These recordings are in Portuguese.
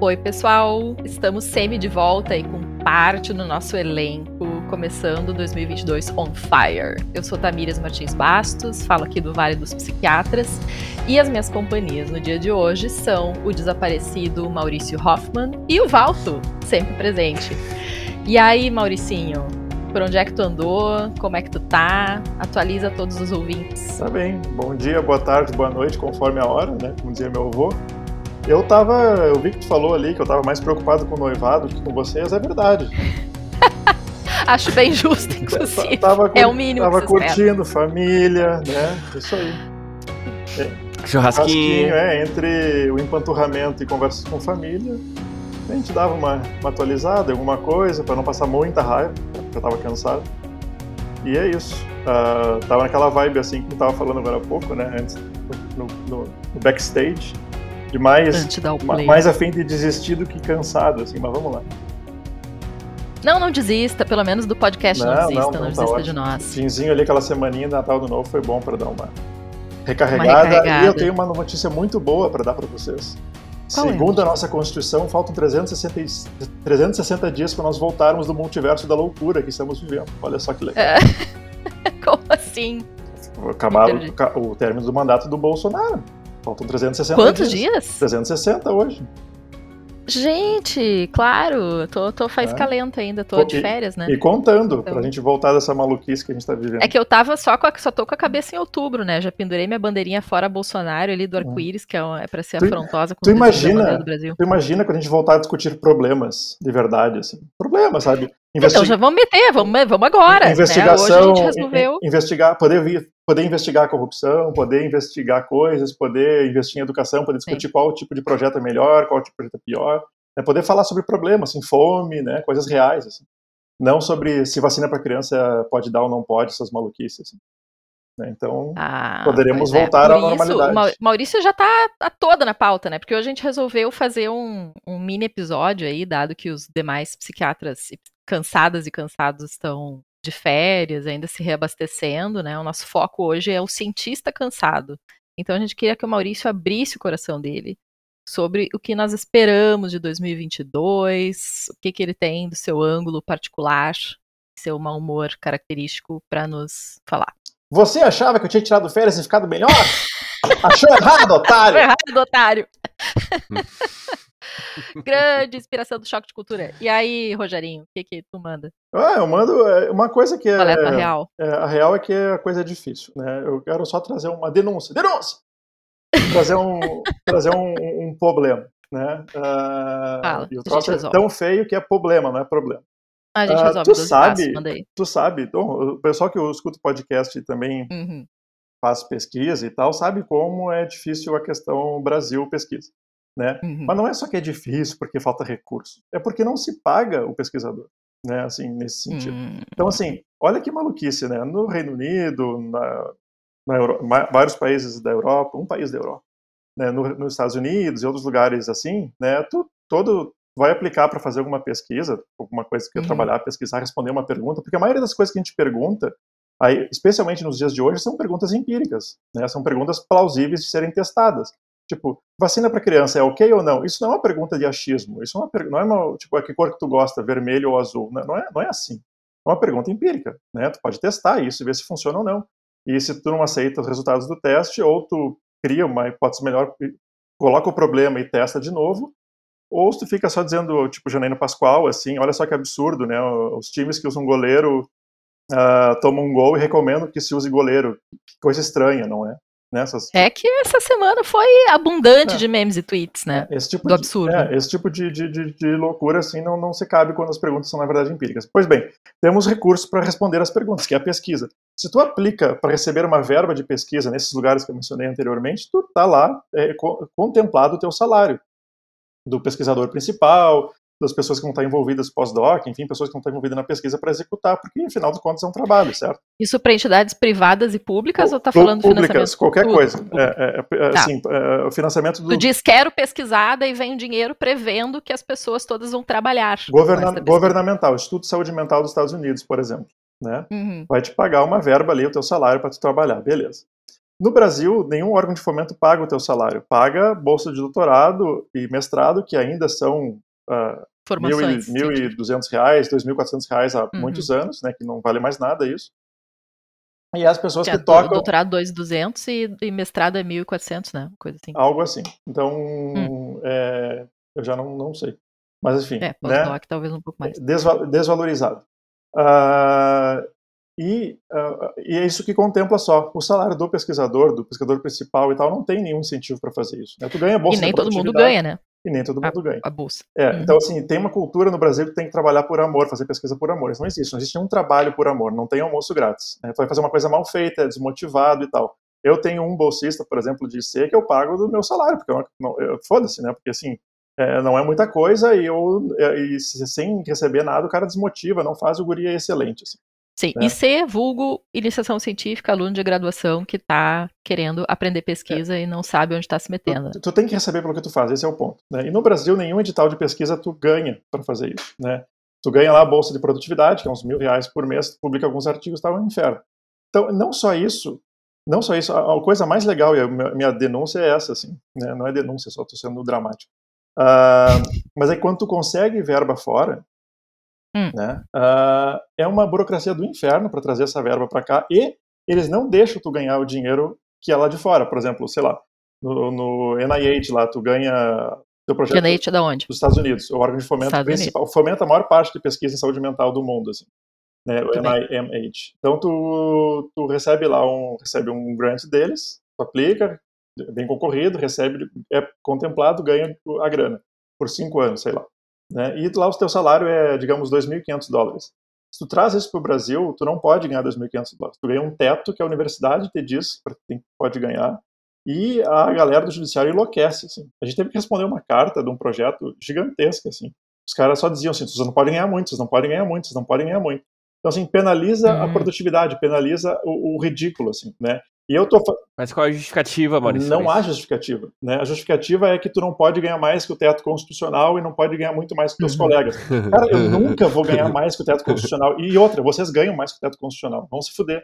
Oi, pessoal! Estamos semi de volta e com parte no nosso elenco, começando 2022 on fire. Eu sou Tamires Martins Bastos, falo aqui do Vale dos Psiquiatras, e as minhas companhias no dia de hoje são o desaparecido Maurício Hoffman e o Valto, sempre presente. E aí, Mauricinho, por onde é que tu andou? Como é que tu tá? Atualiza todos os ouvintes. Tá bem. Bom dia, boa tarde, boa noite, conforme a hora, né? Como dizia meu avô. Eu tava. Eu vi que tu falou ali que eu tava mais preocupado com o noivado do que com vocês, é verdade. Acho bem justo, inclusive. Tava, é o mínimo. Tava que curtindo família, né? Isso aí. É. Churrasquinho. é, entre o empanturramento e conversas com família, a gente dava uma, uma atualizada, alguma coisa, para não passar muita raiva, porque eu tava cansado. E é isso. Uh, tava naquela vibe assim que eu tava falando agora há pouco, né? Antes, no, no, no backstage de mais, mais a fim de desistir do que cansado, assim, mas vamos lá. Não, não desista, pelo menos do podcast não, não desista, não, não, não desista tá de nós. Finzinho ali, aquela semaninha de Natal do Novo foi bom para dar uma recarregada. uma recarregada. E eu tenho uma notícia muito boa para dar para vocês. Qual é? Segundo é? a nossa Constituição, faltam 360, 360 dias para nós voltarmos do multiverso da loucura que estamos vivendo. Olha só que legal. É. Como assim? Acabar o, o término do mandato do Bolsonaro. Faltam 360 Quantos dias? dias? 360 hoje. Gente, claro, tô, tô faz é. calento ainda, tô e, de férias, né? E contando, então. pra gente voltar dessa maluquice que a gente tá vivendo. É que eu tava só com a, só tô com a cabeça em outubro, né? Já pendurei minha bandeirinha fora Bolsonaro ali do arco-íris, que é, é pra ser tu, afrontosa com tu imagina, do Brasil. Tu imagina quando a gente voltar a discutir problemas de verdade, assim. Problemas, sabe? Investi... Então já vamos meter, vamos, vamos agora. Investigação, né? Hoje a gente resolveu. Investigar, poder vir, poder investigar a corrupção, poder investigar coisas, poder investir em educação, poder discutir Sim. qual tipo de projeto é melhor, qual tipo de projeto é pior, né? poder falar sobre problemas, assim, fome, né? coisas reais, assim. não sobre se vacina para criança pode dar ou não pode, essas maluquices. Assim. Né? Então, ah, poderemos é. voltar à normalidade. Isso, Maurício já está tá toda na pauta, né? Porque hoje a gente resolveu fazer um, um mini episódio aí, dado que os demais psiquiatras cansadas e cansados estão de férias, ainda se reabastecendo, né? O nosso foco hoje é o cientista cansado. Então a gente queria que o Maurício abrisse o coração dele sobre o que nós esperamos de 2022, o que, que ele tem do seu ângulo particular, seu mau humor característico para nos falar. Você achava que eu tinha tirado férias e ficado melhor? Achou errado, otário! Achou errado, otário! Grande inspiração do choque de cultura. E aí, Rogerinho, o que que tu manda? Ah, eu mando é, uma coisa que é, é a real. É, a real é que a coisa é difícil, né? Eu quero só trazer uma denúncia. Denúncia! trazer um, trazer um, um, problema, né? Uh, Fala, e o troço é tão feio que é problema, não é problema. A gente resolve tu sabe, tu sabe, então, o pessoal que escuta podcast também uhum. faz pesquisa e tal, sabe como é difícil a questão Brasil pesquisa né? Uhum. Mas não é só que é difícil porque falta recurso, é porque não se paga o pesquisador, né? Assim, nesse sentido. Uhum. Então, assim, olha que maluquice, né? No Reino Unido, na, na Euro... vários países da Europa, um país da Europa, né? No, nos Estados Unidos e outros lugares assim, né? Tu, todo vai aplicar para fazer alguma pesquisa, alguma coisa que uhum. trabalhar, pesquisar, responder uma pergunta, porque a maioria das coisas que a gente pergunta, aí, especialmente nos dias de hoje, são perguntas empíricas, né? São perguntas plausíveis de serem testadas. Tipo, vacina para criança é ok ou não? Isso não é uma pergunta de achismo. Isso não é, não é uma, tipo, a que cor que tu gosta, vermelho ou azul. Não, não, é, não é assim. É uma pergunta empírica, né? Tu pode testar isso e ver se funciona ou não. E se tu não aceita os resultados do teste, ou tu cria uma hipótese melhor, coloca o problema e testa de novo, ou se tu fica só dizendo, tipo, Janeiro Pascoal, assim, olha só que absurdo, né? Os times que usam goleiro uh, tomam um gol e recomendam que se use goleiro. Que coisa estranha, não é? Nessas... É que essa semana foi abundante é. de memes e tweets, né? É, esse tipo Do de, absurdo. É, esse tipo de, de, de, de, loucura, assim, não, não se cabe quando as perguntas são, na verdade, empíricas. Pois bem, temos recursos para responder as perguntas, que é a pesquisa. Se tu aplica para receber uma verba de pesquisa nesses lugares que eu mencionei anteriormente, tu tá lá é, contemplado o teu salário do pesquisador principal, das pessoas que vão estar envolvidas pós-doc, enfim, pessoas que vão estar envolvidas na pesquisa para executar, porque, afinal de contas, é um trabalho, certo? Isso para entidades privadas e públicas ou está falando públicas, financiamento? qualquer tudo? coisa. É, é, é, tá. assim, é, o financiamento do... Tu diz, quero pesquisada e vem dinheiro prevendo que as pessoas todas vão trabalhar. Governa governamental, Instituto de Saúde Mental dos Estados Unidos, por exemplo. Né? Uhum. Vai te pagar uma verba ali, o teu salário para tu trabalhar, beleza. No Brasil, nenhum órgão de fomento paga o teu salário. Paga bolsa de doutorado e mestrado, que ainda são uh, Formações, R$ 1.200, R$ 2.400 há uhum. muitos anos, né, que não vale mais nada isso. E as pessoas que, que é tocam... Doutorado 2.200 e, e mestrado é 1.400, né? Coisa assim. Algo assim. Então, hum. é, eu já não, não sei. Mas enfim. É, né? talvez um pouco mais. Desval desvalorizado. Uh, e, uh, e, é isso que contempla só. O salário do pesquisador, do pesquisador principal e tal, não tem nenhum incentivo para fazer isso. Né? Tu ganha bolsa E nem todo mundo ganha, né? E nem todo mundo a, ganha. A bolsa. É, uhum. Então, assim, tem uma cultura no Brasil que tem que trabalhar por amor, fazer pesquisa por amor. Isso não existe. Não existe nenhum trabalho por amor. Não tem almoço grátis. Né? Vai fazer uma coisa mal feita, é desmotivado e tal. Eu tenho um bolsista, por exemplo, de IC que eu pago do meu salário, porque foda-se, né? Porque assim, é, não é muita coisa e eu é, e sem receber nada o cara desmotiva, não faz o guri é excelente. Assim, Sim, né? IC, vulgo, iniciação científica, aluno de graduação que está querendo aprender pesquisa é. e não sabe onde está se metendo. Tu, tu, tem que receber pelo que tu faz, esse é o ponto. Né? E no Brasil, nenhum edital de pesquisa tu ganha para fazer isso. Né? Tu ganha lá a bolsa de produtividade, que é uns mil reais por mês, tu publica alguns artigos, tá um inferno. Então, não só isso, não só isso, a, a coisa mais legal, e a minha, denúncia é essa, assim, né? não é denúncia, só estou sendo dramático. Uh, mas aí quando tu consegue verba fora, hum. né, uh, é uma burocracia do inferno para trazer essa verba para cá e eles não deixam tu ganhar o dinheiro que é lá de fora. Por exemplo, sei lá, no, no NIH lá, tu ganha teu projeto NIH é da onde? Dos Estados Unidos, o órgão de fomento Estados principal, Unidos. fomenta a maior parte de pesquisa em saúde mental do mundo, assim, né, o NIMH. Então tu, tu recebe lá um, recebe um grant deles, tu aplica, bem concorrido, recebe, é contemplado, ganha a grana por cinco anos, sei lá. Né? E lá o teu salário é, digamos, 2.500 dólares. Se tu traz isso para o Brasil, tu não pode ganhar 2.500 dólares. Tu ganha um teto que a universidade te diz para quem pode ganhar e a galera do judiciário enlouquece. Assim. A gente teve que responder uma carta de um projeto gigantesco. Assim. Os caras só diziam assim: vocês não podem ganhar muito, vocês não podem ganhar muito, vocês não podem ganhar muito. Então, assim, penaliza a uhum. produtividade, penaliza o, o ridículo, assim, né? E eu tô Mas qual é a justificativa, Maurício? Não há justificativa. Né? A justificativa é que tu não pode ganhar mais que o teto constitucional e não pode ganhar muito mais que teus uhum. colegas. Cara, eu nunca vou ganhar mais que o teto constitucional. E outra, vocês ganham mais que o teto constitucional. Vão se fuder.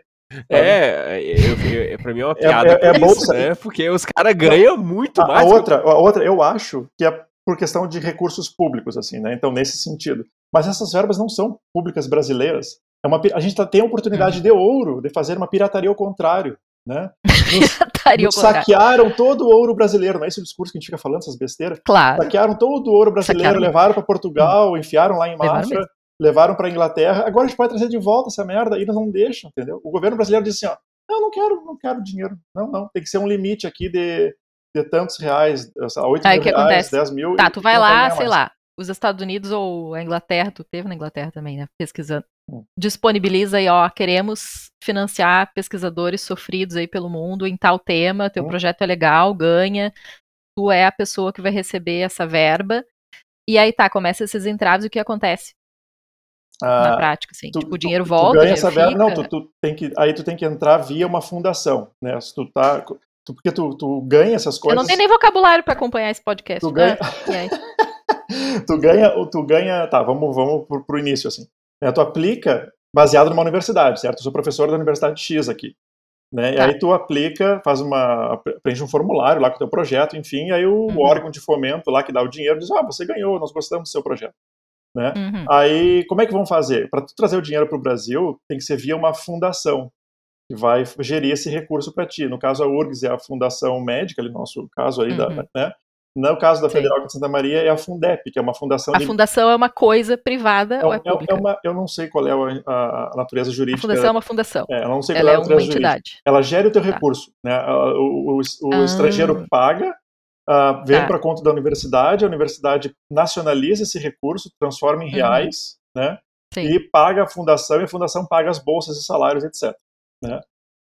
É, eu, eu, pra mim é uma é, piada. É, é, é bolsa. Né? Porque os caras ganham muito a, mais. A outra, a outra, eu acho que é por questão de recursos públicos, assim, né? Então, nesse sentido. Mas essas verbas não são públicas brasileiras. É uma, a gente tá, tem a oportunidade uhum. de ouro de fazer uma pirataria ao contrário. Né? Nos, saquearam todo o ouro brasileiro, não é esse o discurso que a gente fica falando, essas besteiras? Claro. Saquearam todo o ouro brasileiro, saquearam. levaram para Portugal, enfiaram lá em Mafra, levaram para Inglaterra. Agora a gente pode trazer de volta essa merda e eles não deixam, entendeu? O governo brasileiro disse assim: ó, não, não quero, não quero dinheiro. Não, não, tem que ser um limite aqui de, de tantos reais, 8 Aí, mil reais, acontece? 10 mil. Tá, tu vai lá, sei lá, os Estados Unidos ou a Inglaterra, tu teve na Inglaterra também, né? Pesquisando. Hum. Disponibiliza aí, ó, queremos financiar pesquisadores sofridos aí pelo mundo em tal tema, teu hum. projeto é legal, ganha, tu é a pessoa que vai receber essa verba. E aí tá, começa esses entraves, o que acontece? Ah, na prática, assim, tu, tipo, o dinheiro tu, volta, tu ganha essa verba, não, tu, tu, tem que, aí tu tem que entrar via uma fundação, né? Se tu tá, porque tu, ganha essas coisas. Eu não tenho nem vocabulário para acompanhar esse podcast. Tu ganha, tu ganha, tu ganha, tá, vamos, vamos pro, pro início, assim. É, tu aplica baseado numa universidade, certo? Eu sou professor da Universidade X aqui. Né? Tá. E aí tu aplica, faz uma, preenche um formulário lá com o teu projeto, enfim, e aí o uhum. órgão de fomento lá que dá o dinheiro diz, ah, você ganhou, nós gostamos do seu projeto. Né? Uhum. Aí, como é que vão fazer? Para tu trazer o dinheiro para o Brasil, tem que ser via uma fundação que vai gerir esse recurso para ti. No caso, a URGS é a fundação médica, ali, nosso caso aí, uhum. da, né? No caso da Sim. Federal de Santa Maria, é a Fundep, que é uma fundação. A de... fundação é uma coisa privada é, ou é, é pública? É uma, eu não sei qual é a, a natureza jurídica. A fundação é uma fundação. É, eu não sei qual Ela é a natureza é uma entidade. Jurídica. Ela gera o teu tá. recurso. Né? O, o, o ah. estrangeiro paga, uh, vem tá. para conta da universidade, a universidade nacionaliza esse recurso, transforma em uhum. reais, uhum. né? Sim. e paga a fundação, e a fundação paga as bolsas e salários, etc. Né?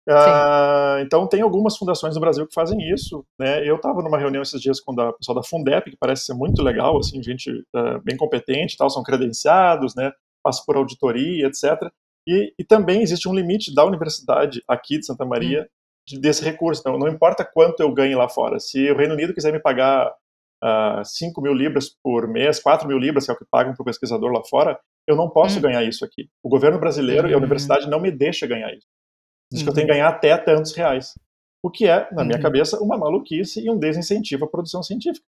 Uh, então tem algumas fundações no Brasil que fazem isso, né? Eu estava numa reunião esses dias com o pessoal da Fundep, que parece ser muito legal, assim, gente uh, bem competente, tal, são credenciados, né? Passa por auditoria, etc. E, e, também existe um limite da universidade aqui de Santa Maria de, desse recurso. Então, não importa quanto eu ganhe lá fora. Se o Reino Unido quiser me pagar uh, ah, 5 mil libras por mês, 4 mil libras, que é o que pagam para o pesquisador lá fora, eu não posso hum. ganhar isso aqui. O governo brasileiro e a universidade não me deixa ganhar isso. Diz uhum. que eu tenho que uhum. ganhar até tantos reais. o que é, na minha uhum. cabeça, uma maluquice e um desincentivo à produção científica.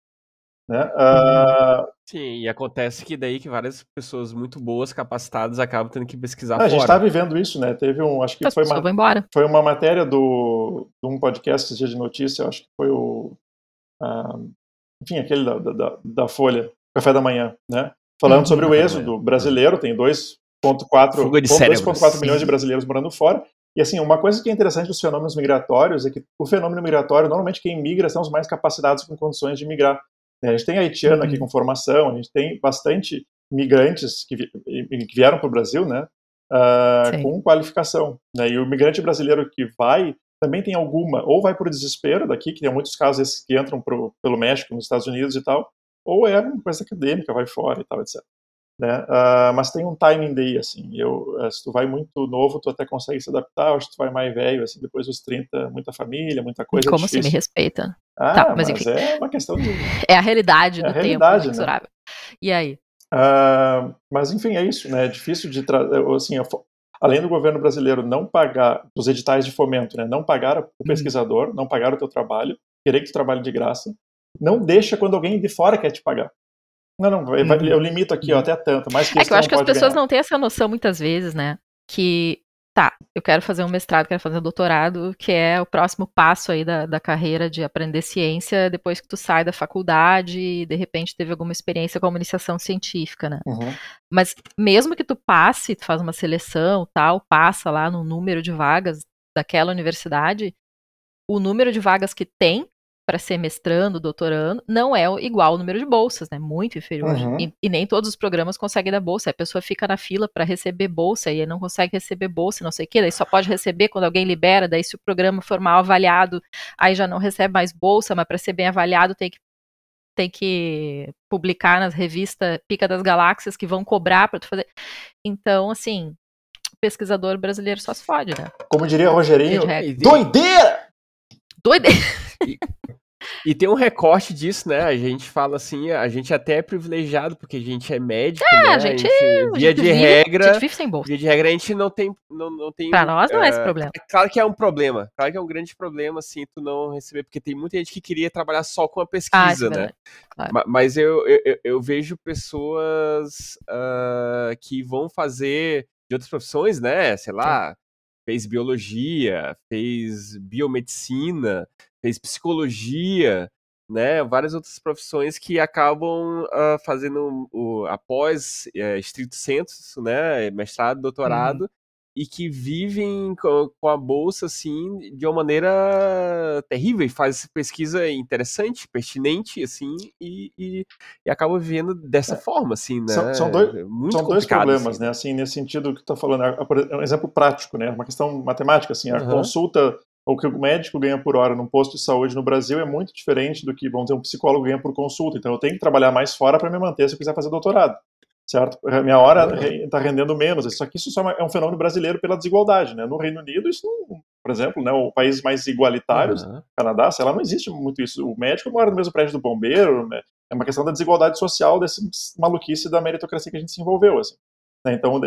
Né? Uh... Sim, e acontece que daí que várias pessoas muito boas, capacitadas, acabam tendo que pesquisar ah, A gente está vivendo isso, né? Teve um, acho que As foi uma, embora. foi uma matéria do, de um podcast de notícia, acho que foi o, uh, enfim, aquele da, da, da, Folha, Café da Manhã, né? Falando uhum, sobre o êxodo brasileiro, tem 2,4 milhões de brasileiros morando fora, e assim, uma coisa que é interessante dos fenômenos migratórios é que o fenômeno migratório, normalmente quem migra são os mais capacitados com condições de migrar. Né, a gente tem haitiano aqui uhum. com formação, a gente tem bastante migrantes que, que vieram para o Brasil, né, uh, com qualificação. Né, e o migrante brasileiro que vai também tem alguma, ou vai por desespero daqui, que tem muitos casos que entram pro, pelo México, nos Estados Unidos e tal, ou é uma coisa acadêmica, vai fora e tal, etc. Né? Uh, mas tem um timing daí, assim, eu, uh, se tu vai muito novo, tu até consegue se adaptar, ou se tu vai mais velho, assim, depois dos 30, muita família, muita coisa Como se me respeita? Ah, tá, mas, mas é uma questão de... É a realidade é do a realidade, tempo Né? E aí? Uh, mas enfim, é isso, né? É difícil de trazer, assim, além do governo brasileiro não pagar os editais de fomento, né? Não pagar o uhum. pesquisador, não pagar o teu trabalho, querer que tu trabalhe de graça, não deixa quando alguém de fora quer te pagar. Não, não, eu, uhum. eu limito aqui, ó, uhum. até tanto. Mais que é que eu acho que as pessoas ganhar. não têm essa noção muitas vezes, né? Que, tá, eu quero fazer um mestrado, quero fazer um doutorado, que é o próximo passo aí da, da carreira de aprender ciência depois que tu sai da faculdade e de repente teve alguma experiência com iniciação científica, né? Uhum. Mas mesmo que tu passe, tu faz uma seleção, tal, passa lá no número de vagas daquela universidade, o número de vagas que tem para ser mestrando, doutorando, não é igual ao número de bolsas, né? Muito inferior. Uhum. E, e, nem todos os programas conseguem dar bolsa. A pessoa fica na fila para receber bolsa e aí não consegue receber bolsa, não sei o quê. Daí só pode receber quando alguém libera. Daí, se o programa for mal avaliado, aí já não recebe mais bolsa, mas para ser bem avaliado tem que tem que publicar nas revistas Pica das Galáxias que vão cobrar para tu fazer. Então, assim, pesquisador brasileiro só se fode, né? Como diria Rogerinho, doideira! Doideira! E tem um recorte disso, né? A gente fala assim, a gente até é privilegiado porque a gente é médico, é, né? A gente, a gente via de vive, regra, a gente vive sem bolsa. Via de regra a gente não tem, não, não tem. Pra nós não é, é esse problema. É claro que é um problema, claro que é um grande problema, assim, tu não receber, porque tem muita gente que queria trabalhar só com a pesquisa, ah, né? Claro. Mas eu, eu, eu, vejo pessoas uh, que vão fazer de outras profissões, né? Sei lá, Sim. Fez biologia, fez biomedicina, fez psicologia, né, várias outras profissões que acabam uh, fazendo o, após é, estrito senso, né, mestrado, doutorado, uhum e que vivem com, a bolsa assim de uma maneira terrível e faz pesquisa interessante, pertinente assim e, e, e acaba vivendo dessa é. forma assim, né? São, são dois, Muito são dois problemas, assim. né? Assim nesse sentido que tu tá falando, é um exemplo prático, né? Uma questão matemática assim, a uhum. consulta o que o médico ganha por hora num posto de saúde no Brasil é muito diferente do que, vamos dizer, um psicólogo ganha por consulta. Então eu tenho que trabalhar mais fora para me manter se eu quiser fazer doutorado certo? Minha hora está rendendo menos. Só que isso só é um fenômeno brasileiro pela desigualdade, né? No Reino Unido, isso, não, por exemplo, né, o país mais igualitários, uhum. Canadá, sei lá, não existe muito isso. O médico mora no mesmo prédio do bombeiro, né? é uma questão da desigualdade social, desse maluquice da meritocracia que a gente se envolveu, assim. Né? Então,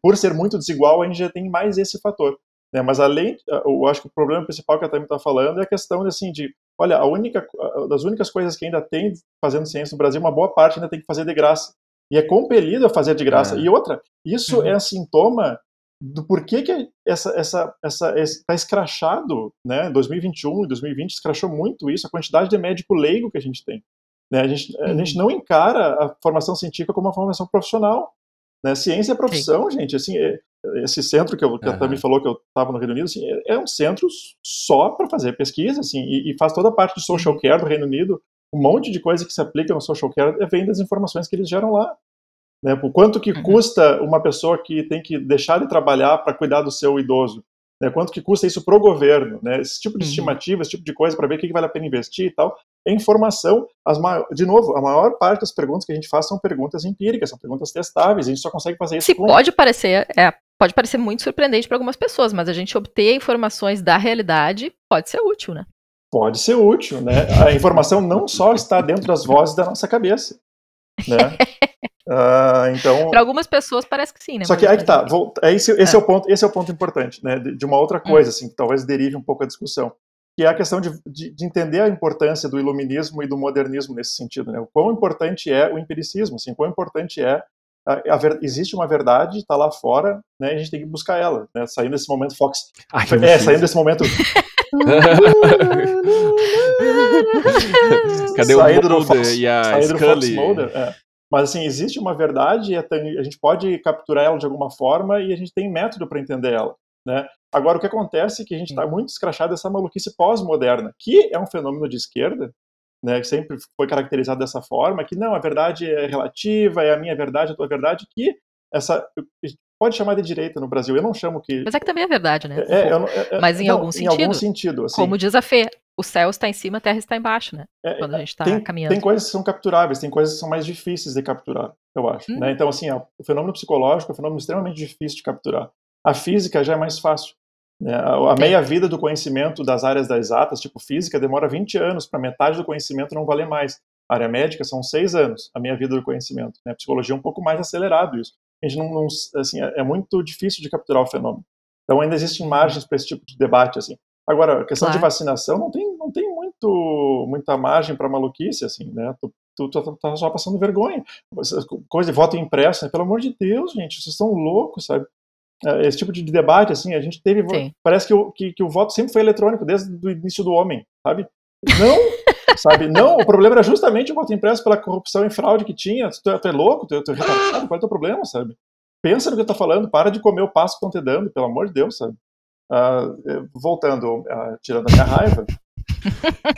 por ser muito desigual, a gente já tem mais esse fator. Né? Mas além, eu acho que o problema principal que a Tami está falando é a questão assim, de, olha, a única, das únicas coisas que ainda tem fazendo ciência no Brasil, uma boa parte ainda tem que fazer de graça e é compelido a fazer de graça. É. E outra, isso uhum. é sintoma do porquê que essa essa essa está escrachado, né? 2021 e 2020 escrachou muito isso, a quantidade de médico leigo que a gente tem. Né? A, gente, uhum. a gente não encara a formação científica como uma formação profissional. Né? Ciência é profissão, Sim. gente. Assim, é, esse centro que, eu, que uhum. a Tami falou que eu estava no Reino Unido, assim, é, é, um centro só para fazer pesquisa, assim, e, e, faz toda a parte de social uhum. care do Reino Unido um monte de coisa que se aplica no social care vem das informações que eles geram lá. Né? Por quanto que uhum. custa uma pessoa que tem que deixar de trabalhar para cuidar do seu idoso? Né? Quanto que custa isso para o governo? Né? Esse tipo de uhum. estimativa, esse tipo de coisa para ver o que vale a pena investir e tal. É informação. As De novo, a maior parte das perguntas que a gente faz são perguntas empíricas, são perguntas testáveis. A gente só consegue fazer isso. Se com... pode parecer, é, pode parecer muito surpreendente para algumas pessoas, mas a gente obter informações da realidade pode ser útil, né? Pode ser útil, né? A informação não só está dentro das vozes da nossa cabeça, né? Uh, então, para algumas pessoas parece que sim, né? Só que aí que tá, vou, é esse, esse é. é. o ponto, esse é o ponto importante, né? De, de uma outra coisa, hum. assim, que talvez derive um pouco a discussão, que é a questão de, de, de, entender a importância do iluminismo e do modernismo nesse sentido, né? O quão importante é o empiricismo, assim, quão importante é a, a ver, existe uma verdade, está lá fora, né? A gente tem que buscar ela, né? Saindo desse momento Fox, Ai, é, saindo desse momento Cadê saindo o Mulder Fox, e a Scully? Mulder, é. Mas assim, existe uma verdade e a gente pode capturar ela de alguma forma e a gente tem método para entender ela. Né? Agora, o que acontece é que a gente está muito escrachado dessa maluquice pós-moderna, que é um fenômeno de esquerda, né, que sempre foi caracterizado dessa forma, que não, a verdade é relativa, é a minha verdade, a tua verdade, que essa pode chamar de direita no Brasil. Eu não chamo que. Mas é que também é verdade, né? É, eu, é, é, Mas em não, algum sentido. Em algum sentido. Assim, como diz a Fê, o céu está em cima, a terra está embaixo, né? É, Quando a gente está caminhando. Tem coisas que são capturáveis, tem coisas que são mais difíceis de capturar, eu acho. Hum. Né? Uhum. Então, assim, ó, o fenômeno psicológico é um fenômeno extremamente difícil de capturar. A física já é mais fácil. Né? A meia-vida do conhecimento das áreas das exatas, tipo física, demora 20 anos para metade do conhecimento não valer mais. A área médica são seis anos, a meia-vida do conhecimento. Né? A psicologia é um pouco mais acelerado isso. A gente não, não assim, é, é muito difícil de capturar o fenômeno. Então ainda existem margens para esse tipo de debate, assim. Agora, a questão claro. de vacinação não tem, não tem muito, muita margem para maluquice, assim, né? Tu, tu, tu, tá só passando vergonha. Coisa de voto impresso, né? pelo amor de Deus, gente, vocês estão loucos, sabe? É, esse tipo de debate, assim, a gente teve. Sim. Parece que o, que, que o voto sempre foi eletrônico, desde o início do homem, sabe? Não, sabe? Não, o problema era justamente o voto impresso pela corrupção e fraude que tinha. Tu, tu é louco, tu, tu é retardado, qual é o teu problema, sabe? Pensa no que tu tá falando, para de comer o passo que estão te dando, pelo amor de Deus, sabe? Uh, voltando, uh, tirando a minha raiva,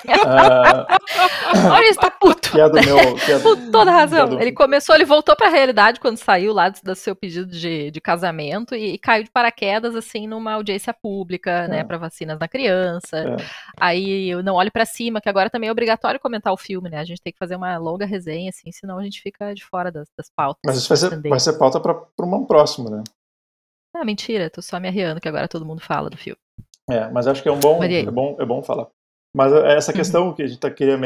uh, Olha, está puto. Que é do meu. É do, toda razão. É do... Ele começou, ele voltou para a realidade quando saiu lá do, do seu pedido de, de casamento e, e, caiu de paraquedas, assim, numa audiência pública, né, é. né, para vacinas da criança. É. Aí eu não olhe para cima, que agora também é obrigatório comentar o filme, né? A gente tem que fazer uma longa resenha, assim, senão a gente fica de fora das, das pautas. Mas isso vai ser, vai ser pauta para um próximo, né? Ah, mentira, tô só me arriando que agora todo mundo fala do filme. É, mas acho que é um bom, é bom, é bom falar. Mas é essa uhum. questão que a gente tá queria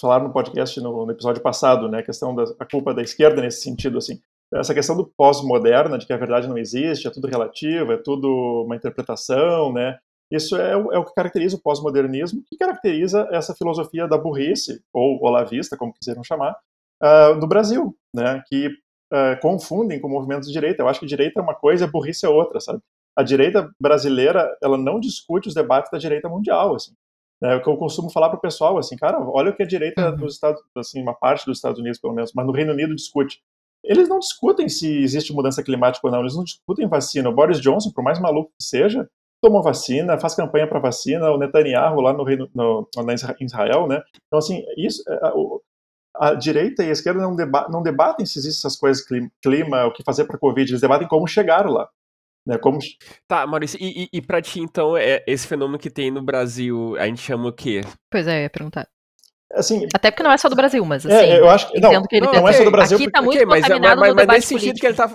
falar no podcast no, no, episódio passado, né, a questão da a culpa da esquerda nesse sentido, assim, essa questão do pós-moderna, de que a verdade não existe, é tudo relativo, é tudo uma interpretação, né, isso é, é o que caracteriza o pós-modernismo, que caracteriza essa filosofia da burrice, ou olavista, como quiseram chamar, uh, no Brasil, né, que uh, confundem com movimentos de direita. Eu acho que direita é uma coisa, burrice é outra, sabe? A direita brasileira, ela não discute os debates da direita mundial, assim. É o que eu costumo falar para o pessoal, assim, cara, olha o que a direita uhum. dos Estados, assim, uma parte dos Estados Unidos, pelo menos, mas no Reino Unido discute. Eles não discutem se existe mudança climática ou não, eles não discutem vacina. O Boris Johnson, por mais maluco que seja, tomou vacina, faz campanha para vacina, o Netanyahu lá no Reino, no, em Israel, né? Então, assim, isso, é, a, a direita e a esquerda não, deba, não debatem se existem essas coisas, clima, clima o que fazer para a Covid, eles debatem como chegaram lá. Né, como... Tá, Maurício, e, e, e pra ti, então, é, esse fenômeno que tem no Brasil, a gente chama o quê? Pois é, eu ia perguntar. Assim, Até porque não é só do Brasil, mas é, assim, é, eu acho que, não, que ele não, não é só do Brasil. Aqui tá muito okay, mas, é, mas, mas, mas nesse sentido que ele tá...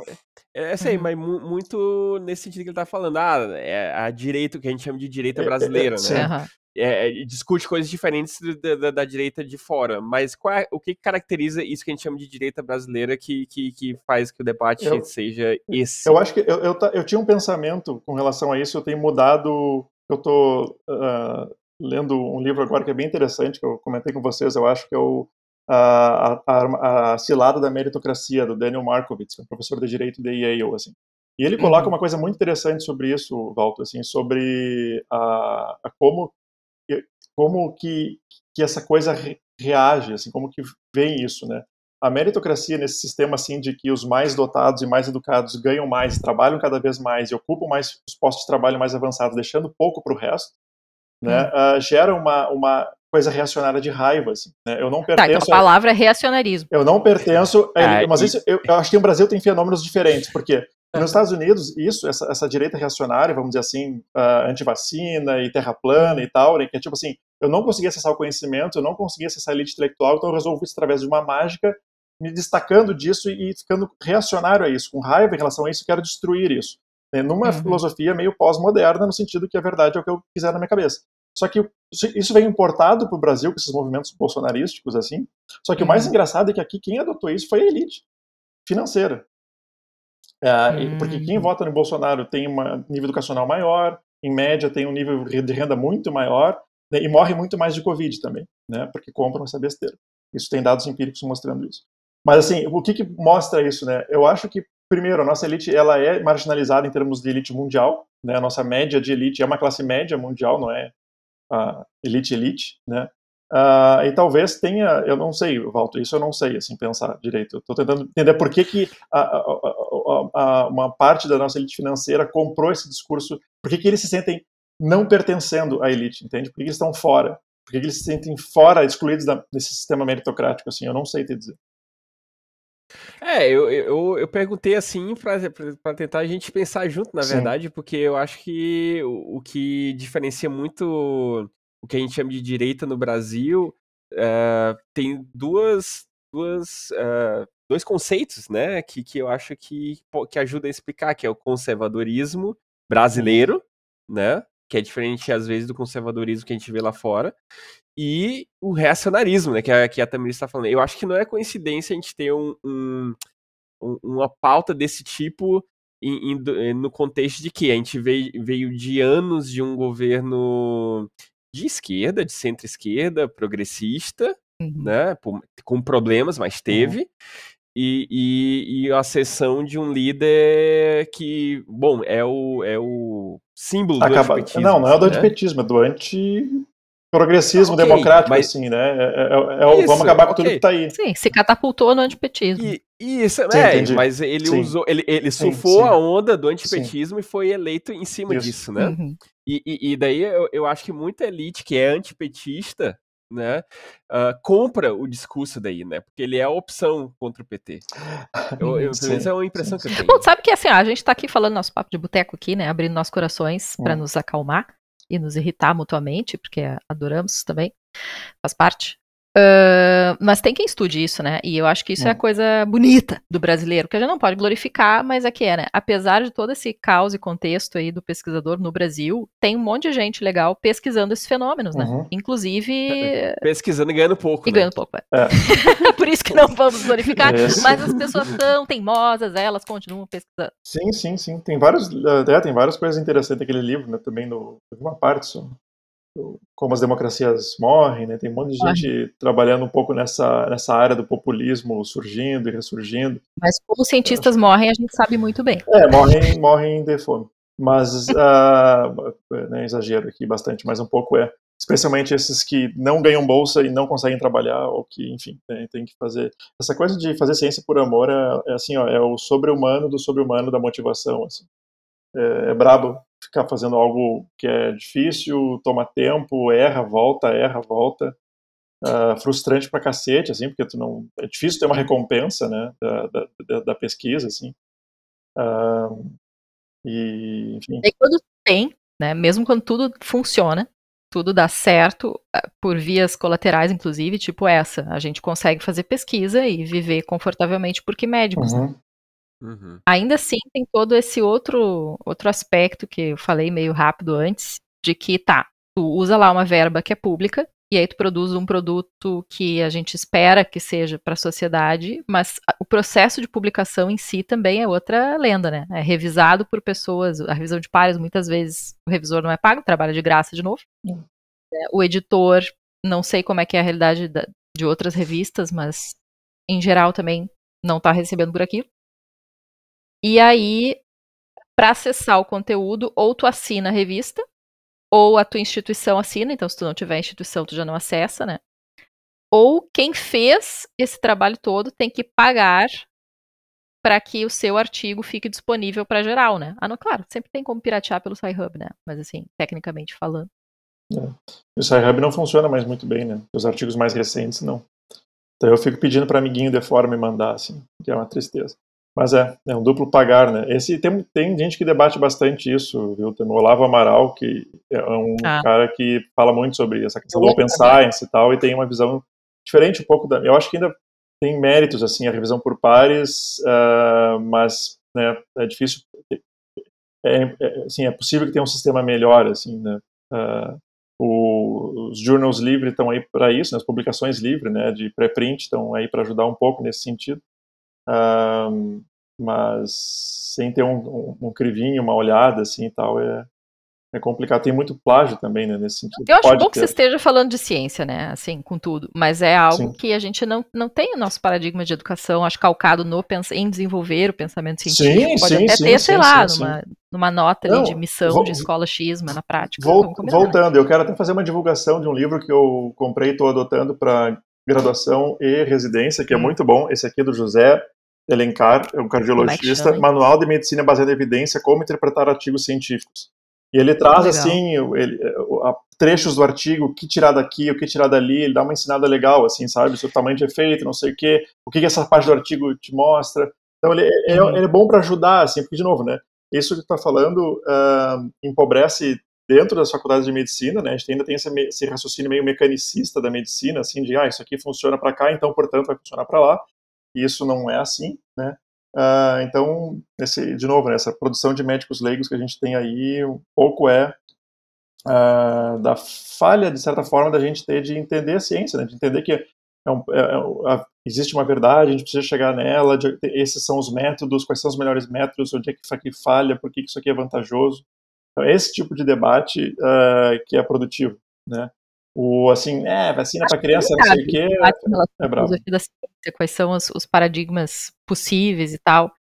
É, sei, uhum. mas muito nesse sentido que ele tá falando. Ah, é a direita, o que a gente chama de direita brasileira, é, né? Uhum é, discute coisas diferentes da, da, da, direita de fora, mas é, o que caracteriza isso que a gente chama de direita brasileira que, que, que faz que o debate eu, seja esse? Eu acho que eu, eu, eu, tinha um pensamento com relação a isso, eu tenho mudado, eu estou uh, lendo um livro agora que é bem interessante, que eu comentei com vocês, eu acho que é o a, a, a cilada da meritocracia, do Daniel Markovits, que é professor de direito de Yale, assim. E ele coloca uhum. uma coisa muito interessante sobre isso, Walter, assim, sobre a, a como como que, que essa coisa reage, assim, como que vem isso, né? A meritocracia nesse sistema assim de que os mais dotados e mais educados ganham mais, trabalham cada vez mais e ocupam mais os postos de trabalho mais avançados, deixando pouco para o resto, né? Hum. Uh, gera uma, uma coisa reacionária de raiva, assim, né? Eu não pertenço. Tá, então a palavra é reacionarismo. Eu não pertenço. A... mas isso, eu, eu, acho que o Brasil tem fenômenos diferentes, porque nos Estados Unidos, isso, essa, essa direita reacionária, vamos dizer assim, uh, antivacina e terra plana e tal, né, que é tipo assim, eu não consegui acessar o conhecimento, eu não consegui acessar a elite intelectual, então eu resolvi isso através de uma mágica, me destacando disso e, e ficando reacionário a isso, com raiva em relação a isso, quero destruir isso. Né, numa uhum. filosofia meio pós-moderna, no sentido que a verdade é o que eu quiser na minha cabeça. Só que isso vem importado para o Brasil, com esses movimentos bolsonarísticos, assim. Só que uhum. o mais uhum. engraçado é que aqui quem adotou isso foi a elite financeira. É, hum. Porque quem vota no Bolsonaro tem um nível educacional maior, em média tem um nível de renda muito maior, né, e morre muito mais de Covid também, né, porque compram essa besteira. Isso tem dados empíricos mostrando isso. Mas assim, o que, que mostra isso, né? Eu acho que primeiro a nossa elite ela é marginalizada em termos de elite mundial, né? A nossa média de elite é uma classe média mundial, não é a elite elite, né? Uh, e talvez tenha, eu não sei, Walter, isso eu não sei, assim, pensar direito. Estou tentando entender por que, que a, a, a, uma parte da nossa elite financeira comprou esse discurso, por que, que eles se sentem não pertencendo à elite, entende? Por que, que eles estão fora? Por que, que eles se sentem fora, excluídos da, desse sistema meritocrático, assim, eu não sei te dizer. É, eu, eu, eu perguntei assim para tentar a gente pensar junto, na Sim. verdade, porque eu acho que o, o, que diferencia muito o que a gente chama de direita no Brasil uh, tem duas, duas, uh, dois conceitos, né, que, que eu acho que, que ajuda a explicar, que é o conservadorismo brasileiro, né, que é diferente às vezes do conservadorismo que a gente vê lá fora, e o reacionarismo, né, que a, que a Tamiris está falando. Eu acho que não é coincidência a gente ter um, um, uma pauta desse tipo em, em, eh, no contexto de que a gente veio, veio de anos de um governo de esquerda, de centro-esquerda, progressista, uhum. né, com problemas, mas uhum. teve, uhum. e, e, e, a sessão de um líder que, bom, é o, é o símbolo Acaba... do antipetismo. Não, não é do né? antipetismo, é do anti progressismo okay, democrático, mas... assim, né? É, é, é isso, vamos acabar com okay. tudo que tá aí. Sim, se catapultou no antipetismo. E, isso, sim, é, entendi. mas ele sim. usou, ele, ele surfou sim, a onda do antipetismo e foi eleito em cima isso. disso, né? Uhum. E, e, e, daí eu, eu acho que muita elite que é antipetista, né, uh, compra o discurso daí, né? Porque ele é a opção contra o PT. Eu, eu, pelo menos é uma impressão que eu tenho. Bom, sabe que assim, a gente tá aqui falando nosso papo de boteco aqui, né? Abrindo nossos corações para hum. nos acalmar e nos irritar mutuamente, porque adoramos também, faz parte. Uh, mas tem quem estude isso, né? E eu acho que isso é, é a coisa bonita do brasileiro, que a gente não pode glorificar, mas é que é, né? Apesar de todo esse caos e contexto aí do pesquisador no Brasil, tem um monte de gente legal pesquisando esses fenômenos, né? Uhum. Inclusive. Pesquisando e ganhando pouco. E né? ganhando pouco, é. é. Por isso que não vamos glorificar. mas as pessoas são teimosas, elas continuam pesquisando. Sim, sim, sim. Tem, vários, é, tem várias coisas interessantes naquele livro, né? Também no, uma parte só como as democracias morrem, né? Tem um monte de gente trabalhando um pouco nessa, nessa área do populismo surgindo e ressurgindo. Mas como cientistas morrem, a gente sabe muito bem. É, morrem, morrem de fome. Mas, uh, né, exagero aqui bastante, mas um pouco é. Especialmente esses que não ganham bolsa e não conseguem trabalhar, ou que, enfim, tem, tem que fazer. Essa coisa de fazer ciência por amor é, é assim, ó, é o sobre-humano do sobre-humano da motivação. Assim. É, é brabo ficar fazendo algo que é difícil, toma tempo, erra, volta, erra, volta. Uh, frustrante pra cacete, assim, porque tu não, é difícil ter uma recompensa, né, da, da, da pesquisa, assim. Uh, e, enfim. E quando tem, né, mesmo quando tudo funciona, tudo dá certo, ah, por vias colaterais, inclusive, tipo essa, a gente consegue fazer pesquisa e viver confortavelmente porque médicos, né? uhum. né? Uhum. Ainda assim, tem todo esse outro, outro aspecto que eu falei meio rápido antes, de que tá, tu usa lá uma verba que é pública, e aí tu produz um produto que a gente espera que seja para a sociedade, mas o processo de publicação em si também é outra lenda, né? É revisado por pessoas, a revisão de pares muitas vezes o revisor não é pago, trabalha de graça de novo. Uhum. O editor, não sei como é que é a realidade da, de outras revistas, mas em geral também não está recebendo por aquilo. E aí, para acessar o conteúdo, ou tu assina a revista, ou a tua instituição assina, então se tu não tiver instituição, tu já não acessa, né? Ou quem fez esse trabalho todo tem que pagar para que o seu artigo fique disponível para geral, né? Ah, não, claro, sempre tem como piratear pelo SciHub, né? Mas assim, tecnicamente falando. É. O SciHub não funciona mais muito bem, né? Os artigos mais recentes não. Então eu fico pedindo para amiguinho de fora me mandar, assim, que é uma tristeza. Mas é, é um duplo pagar, né? Esse, tem, tem gente que debate bastante isso, viu? Tem o Olavo Amaral, que é um ah. cara que fala muito sobre essa questão do open science e tal, e tem uma visão diferente um pouco da... Eu acho que ainda tem méritos, assim, a revisão por pares, uh, mas né, é difícil... É, é, assim, é possível que tenha um sistema melhor, assim, né? Uh, o, os journals livres estão aí para isso, né, as publicações livres, né, de pré-print estão aí para ajudar um pouco nesse sentido. Um, mas sem ter um, um, um, crivinho, uma olhada assim e tal, é, é complicado. Tem muito plágio também, né, nesse sentido. Eu acho Pode bom ter. que você esteja falando de ciência, né, assim, com tudo, mas é algo Sim. que a gente não, não tem o nosso paradigma de educação, acho calcado no, em desenvolver o pensamento científico. Sim, Pode sim, até sim, ter, sei lá, numa, numa nota não, de missão vou, de escola X, mas na prática. Vou, voltando, eu quero até fazer uma divulgação de um livro que eu comprei e estou adotando para graduação e residência, que é hum. muito bom. Esse aqui é do José Elencar, é um cardiologista, é Manual de Medicina Baseada em Evidência, Como Interpretar Artigos Científicos. E ele traz, legal. assim, ele, trechos do artigo, o que tirar daqui, o que tirar dali, ele dá uma ensinada legal, assim, sabe? Sobre o tamanho de efeito, não sei o quê, o que, que essa parte do artigo te mostra. Então, ele, é, uhum. ele é bom para ajudar, assim, porque, de novo, né? Isso que tu está falando uh, empobrece dentro das faculdades de medicina, né? A gente ainda tem esse, esse raciocínio meio mecanicista da medicina, assim, de, ah, isso aqui funciona para cá, então, portanto, vai funcionar para lá. E isso não é assim, né? Uh, então, esse, de novo, né, essa produção de médicos leigos que a gente tem aí, um pouco é uh, da falha, de certa forma, da gente ter de entender a ciência, né, de entender que é um, é, é, existe uma verdade, a gente precisa chegar nela, de, esses são os métodos, quais são os melhores métodos, onde é que isso aqui falha, por que isso aqui é vantajoso. Então, esse tipo de debate uh, que é produtivo, né? O, assim, é, vacina para criança, não sei o quê, é, é bravo. Quais são os, os, paradigmas possíveis e tal.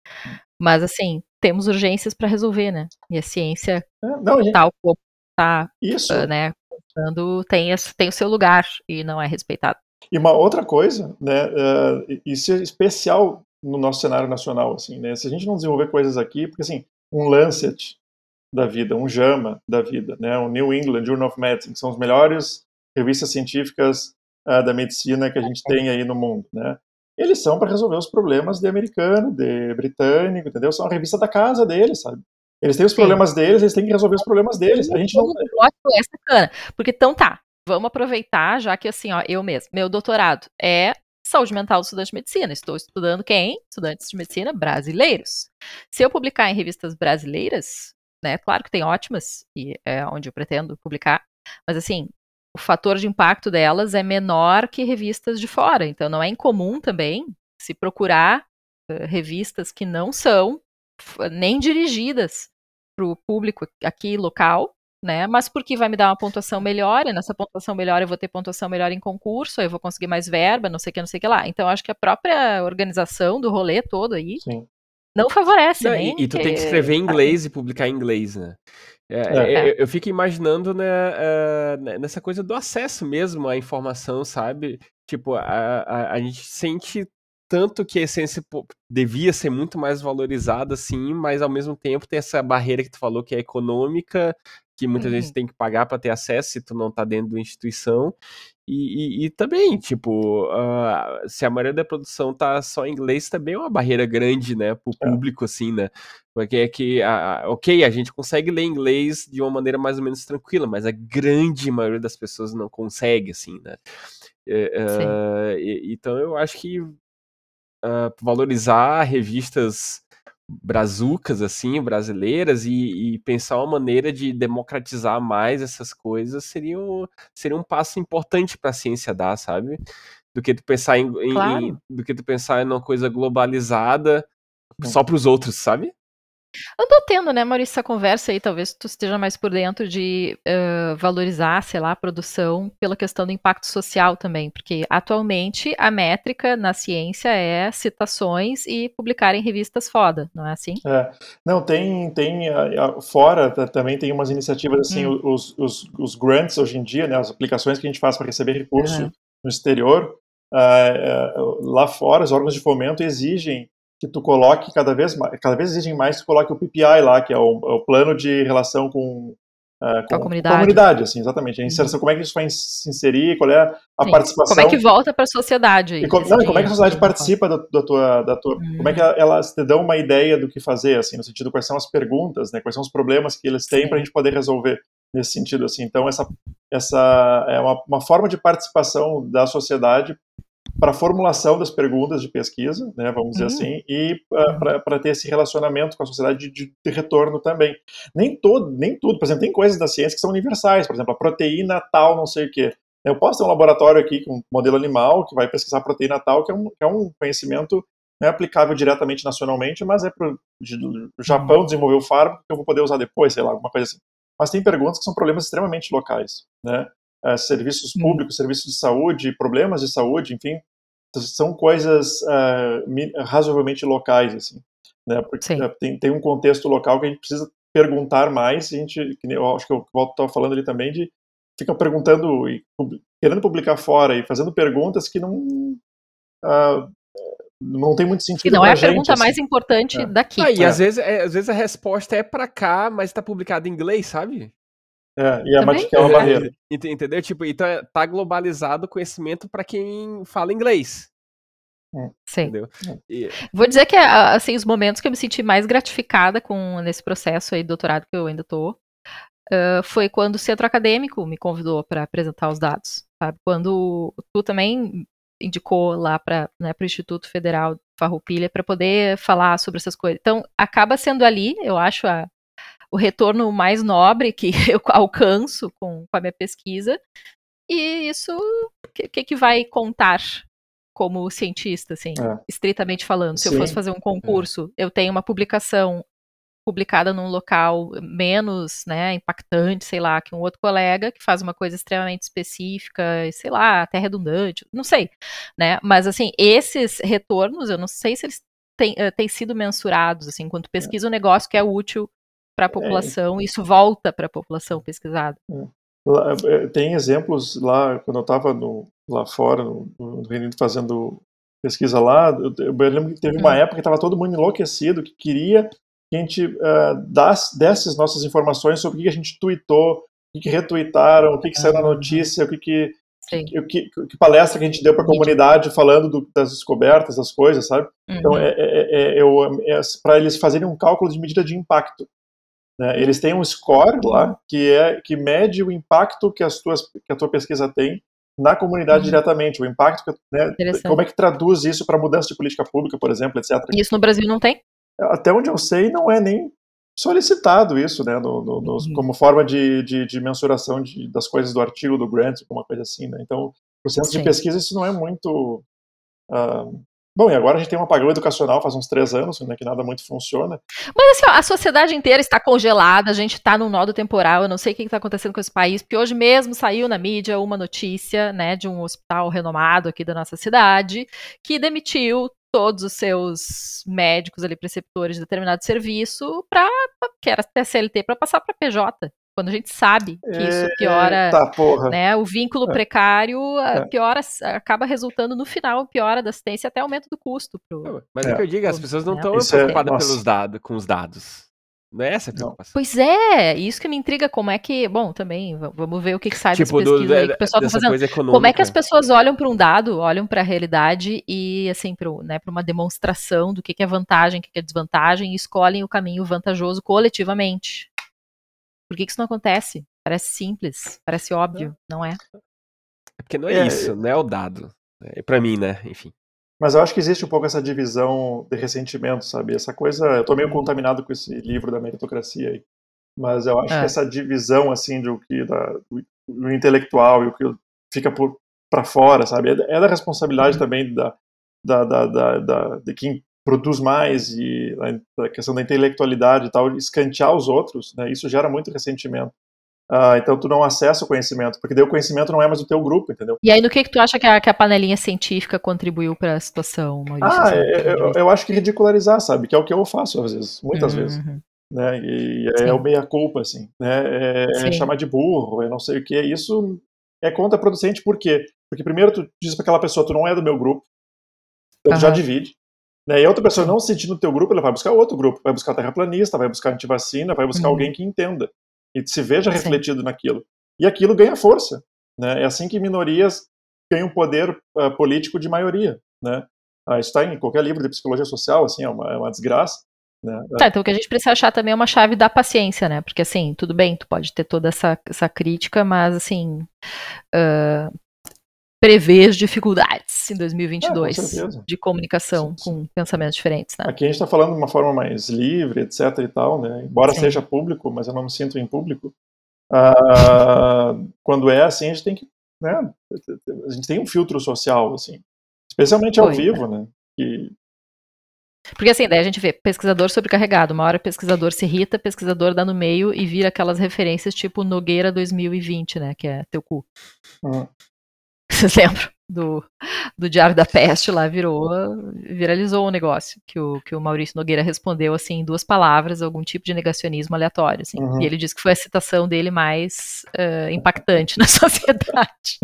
Mas, assim, temos urgências para resolver, né? E a ciência, é, não, gente... tal como está, uh, né, contando, tem, tem o seu lugar e não é respeitado. E uma outra coisa, né, uh, isso é especial no nosso cenário nacional, assim, né, se a gente não desenvolver coisas aqui, porque, assim, um Lancet da vida, um JAMA da vida, né, um New England Journal of Medicine, que são os melhores revistas científicas uh, da medicina que a gente tem aí no mundo, né? Eles são para resolver os problemas de americano, de britânico, entendeu? São a revista da casa deles, sabe? Eles têm os Sim. problemas deles, eles têm que resolver os problemas deles. A gente não. É sacana. Porque então tá, vamos aproveitar, já que assim, ó, eu mesmo, meu doutorado é saúde mental do estudante de medicina. Estou estudando quem? Estudantes de medicina brasileiros. Se eu publicar em revistas brasileiras, né, claro que tem ótimas, e é onde eu pretendo publicar, mas assim, o fator de impacto delas é menor que revistas de fora. Então, não é incomum também se procurar uh, revistas que não são nem dirigidas para o público aqui local, né? Mas porque vai me dar uma pontuação melhor, e nessa pontuação melhor eu vou ter pontuação melhor em concurso, eu vou conseguir mais verba, não sei o que, não sei o que lá. Então, acho que a própria organização do rolê todo aí Sim. não favorece, não, E, e tu tem que escrever em inglês e publicar em inglês, né? É, é. Eu, eu, fico imaginando né, uh, nessa coisa do acesso mesmo à informação, sabe? Tipo, a, a, a gente sente tanto que a essência devia ser muito mais valorizada, sim, mas ao mesmo tempo tem essa barreira que tu falou que é econômica, que muitas uhum. vezes tem que pagar para ter acesso se tu não tá dentro da instituição. E, e, e também, tipo, uh, se a maioria da produção tá só em inglês, também é uma barreira grande, né, pro é. público, assim, né? Porque é que, uh, ok, a gente consegue ler inglês de uma maneira mais ou menos tranquila, mas a grande maioria das pessoas não consegue, assim, né? Uh, e, então eu acho que valorizar revistas brazucas, assim, brasileiras, e, e, pensar uma maneira de democratizar mais essas coisas seria um, seria um passo importante para a ciência dar, sabe? Do que tu pensar em, claro. em, do que tu pensar em uma coisa globalizada só para os outros, sabe? Andou tendo, né, Maurício, essa conversa aí, talvez tu esteja mais por dentro de uh, valorizar, sei lá, a produção pela questão do impacto social também, porque atualmente a métrica na ciência é citações e publicar em revistas foda, não é assim? É. Não, tem, tem fora também tem umas iniciativas assim, hum. os, os, os, grants hoje em dia, né, as aplicações que a gente faz para receber recurso uhum. no exterior, uh, uh, lá fora os órgãos de fomento exigem que tu coloque cada vez mais, cada vez exigem mais que tu coloque o PPI lá, que é o, é o plano de relação com, uh, com, a comunidade. comunidade, assim, exatamente. A inserção, uhum. como é que isso vai se inserir, qual é a Sim. participação. Como é que volta para a sociedade? E como, não, como é que a sociedade participa da, da tua, da tua uhum. como é que elas te dão uma ideia do que fazer, assim, no sentido quais são as perguntas, né, quais são os problemas que eles têm para a gente poder resolver nesse sentido, assim. Então essa, essa é uma, uma forma de participação da sociedade para a formulação das perguntas de pesquisa, né, vamos dizer uhum. assim, e uh, para ter esse relacionamento com a sociedade de, de, retorno também. Nem todo, nem tudo, por exemplo, tem coisas da ciência que são universais, por exemplo, a proteína tal, não sei o quê. Eu posso ter um laboratório aqui com um modelo animal que vai pesquisar a proteína tal, que é um, que é um conhecimento não é aplicável diretamente nacionalmente, mas é para o Japão uhum. desenvolver o fármaco que eu vou poder usar depois, sei lá, alguma coisa assim. mas tem perguntas que são problemas extremamente locais, né? Uh, serviços hum. públicos, serviços de saúde, problemas de saúde, enfim, são coisas uh, razoavelmente locais, assim, né? Porque tem, tem um contexto local que a gente precisa perguntar mais, a gente, eu acho que eu volto estava falando ali também de ficam perguntando e querendo publicar fora e fazendo perguntas que não uh, não tem muito sentido. E não é a gente, pergunta assim. mais importante é. daqui. Ah, e é. às, vezes, é, às vezes a resposta é para cá, mas está publicado em inglês, sabe? É, e é, uma, é uma barreira. Entendeu? Tipo, então é, tá globalizado o conhecimento para quem fala inglês. É. Sim. Entendeu? E... Vou dizer que assim, os momentos que eu me senti mais gratificada com nesse processo aí, doutorado que eu ainda tô, uh, foi quando o centro acadêmico me convidou para apresentar os dados. Sabe? Quando tu também indicou lá para né, o Instituto Federal Farroupilha para poder falar sobre essas coisas. Então, acaba sendo ali, eu acho, a, o retorno mais nobre que eu alcanço com, com a minha pesquisa. E isso, o que, que, vai contar como cientista, assim, é. estritamente falando? Se Sim. eu fosse fazer um é. concurso, é. eu tenho uma publicação publicada num local menos né, impactante, sei lá, que um outro colega que faz uma coisa extremamente específica, sei lá, até redundante, não sei, né? Mas assim, esses retornos, eu não sei se eles têm, uh, têm sido mensurados, assim, quando é. pesquisa um negócio que é útil para a é. população, é. isso volta para a população pesquisada. É. Tem exemplos lá, quando eu estava lá fora, no, no Reino Unido, fazendo pesquisa lá, eu, eu lembro que teve uma hum. época que estava todo mundo enlouquecido, que queria que a gente uh, desse as nossas informações sobre o que a gente tweetou, o que, retweetaram, o que, que saiu na notícia, o que, que, que, que, que palestra que a gente deu para a comunidade falando do, das descobertas, das coisas, sabe? Então, uhum. Então, é, é, é, é para eles fazerem um cálculo de medida de impacto. Né? Eles têm um score lá que, é, que mede o impacto que, as tuas, que a tua pesquisa tem na comunidade uhum. diretamente, o impacto, que, né, como é que traduz isso para mudança de política pública, por exemplo, etc. Isso no Brasil não tem? até onde eu sei, não é nem solicitado isso, né, no, no, no, uhum. como forma de, de, de mensuração de, das coisas do artigo do grant, alguma coisa assim, né, então, o centro Sim. de pesquisa isso não é muito... Uh, bom, e agora a gente tem um apagão educacional faz uns três anos, né, que nada muito funciona. Mas assim, ó, a sociedade inteira está congelada, a gente está num nodo temporal, eu não sei o que está acontecendo com esse país, porque hoje mesmo saiu na mídia uma notícia, né, de um hospital renomado aqui da nossa cidade, que demitiu todos os seus médicos ali, preceptores de determinado serviço, para que era até CLT, para passar para PJ. Quando a gente sabe que isso piora Eita, né, o vínculo é. precário, é. piora, acaba resultando no final, piora da assistência até aumento do custo. Pro, Mas é, o que eu digo, as pessoas não estão preocupadas pelos dados, com os dados. Não é essa a preocupação. Pois é, isso que me intriga, como é que. Bom, também, vamos ver o que, que sai tipo, das pesquisas do, aí que o pessoal tá fazendo. Como é que as pessoas olham para um dado, olham para a realidade e, assim, para né, uma demonstração do que, que é vantagem, o que, que é desvantagem, e escolhem o caminho vantajoso coletivamente. Por que, que isso não acontece? Parece simples, parece óbvio, não é? É porque não é, é isso, não é o dado. É para mim, né? Enfim. Mas eu acho que existe um pouco essa divisão de ressentimento, sabe? Essa coisa. Eu tô meio contaminado com esse livro da meritocracia aí. Mas eu acho é. que essa divisão, assim, do que da, do, intelectual e o que fica por para fora, sabe? É, é da responsabilidade uhum. também da, da, da, da, da, de quem produz mais e a questão da intelectualidade e tal, escantear os outros, né? Isso gera muito ressentimento. Uh, então tu não acessa o conhecimento, porque daí o conhecimento não é mais o teu grupo, entendeu? E aí no que, que tu acha que a, que a panelinha científica contribuiu para a situação, Maurício? Ah, é, eu, eu, acho que ridicularizar, sabe? Que é o que eu faço às vezes, muitas uhum. vezes. Né? E é o meia-culpa, assim. Né? É, é chamar de burro, é não sei o que. Isso é contraproducente, por quê? Porque primeiro tu diz para aquela pessoa, tu não é do meu grupo, então uhum. já divide. Né? E a outra pessoa não se sentir no teu grupo, ela vai buscar outro grupo, vai buscar terraplanista, vai buscar antivacina, vai buscar uhum. alguém que entenda e se veja refletido Sim. naquilo. E aquilo ganha força. Né? É assim que minorias ganham poder uh, político de maioria. Né? Uh, isso está em qualquer livro de psicologia social, assim, é uma, é uma desgraça. Né? Tá, então o que a gente precisa achar também é uma chave da paciência, né? Porque assim, tudo bem, tu pode ter toda essa, essa crítica, mas assim, uh, prever dificuldades em 2022 é, de comunicação sim, sim. com pensamentos diferentes. Né? Aqui a gente está falando de uma forma mais livre, etc. e tal, né? Embora sim. seja público, mas eu não me sinto em público. Uh, quando é assim, a gente tem que, né? A gente tem um filtro social, assim, especialmente ao Foi, vivo, né? Que Porque assim, daí a gente vê pesquisador sobrecarregado, uma hora pesquisador se irrita, pesquisador dá no meio e vira aquelas referências tipo Nogueira 2020, né, que é teu cu. Uhum. Vocês lembram? do, do Diário da Peste lá virou, viralizou o negócio, que o, que o Maurício Nogueira respondeu assim em duas palavras, algum tipo de negacionismo aleatório, assim. Uhum. E ele disse que foi a citação dele mais uh, impactante na sociedade.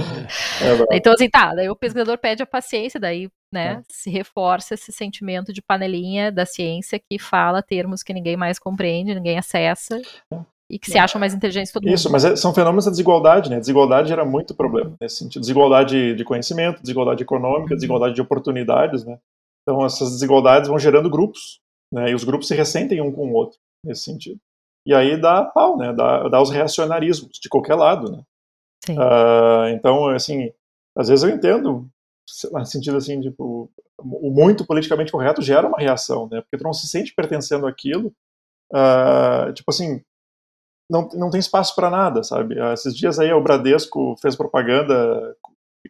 É então, assim, tá, daí o pesquisador pede a paciência, daí, né, é. se reforça esse sentimento de panelinha da ciência que fala termos que ninguém mais compreende, ninguém acessa, é e que se acham mais inteligentes todo mundo. Isso, mas é, são fenômenos da desigualdade, né? Desigualdade gera muito problema nesse sentido. Desigualdade de conhecimento, desigualdade econômica, uhum. desigualdade de oportunidades, né? Então essas desigualdades vão gerando grupos, né? E os grupos se ressentem um com o outro nesse sentido. E aí dá pau, né? Dá, dá os reacionarismos de qualquer lado, né? Sim. Uh, então, assim, às vezes eu entendo, no sentido assim, tipo, o muito politicamente correto gera uma reação, né? Porque tu não se sente pertencendo àquilo. Uh, tipo assim, não, não tem espaço para nada, sabe? Ah, esses dias aí o Bradesco fez propaganda,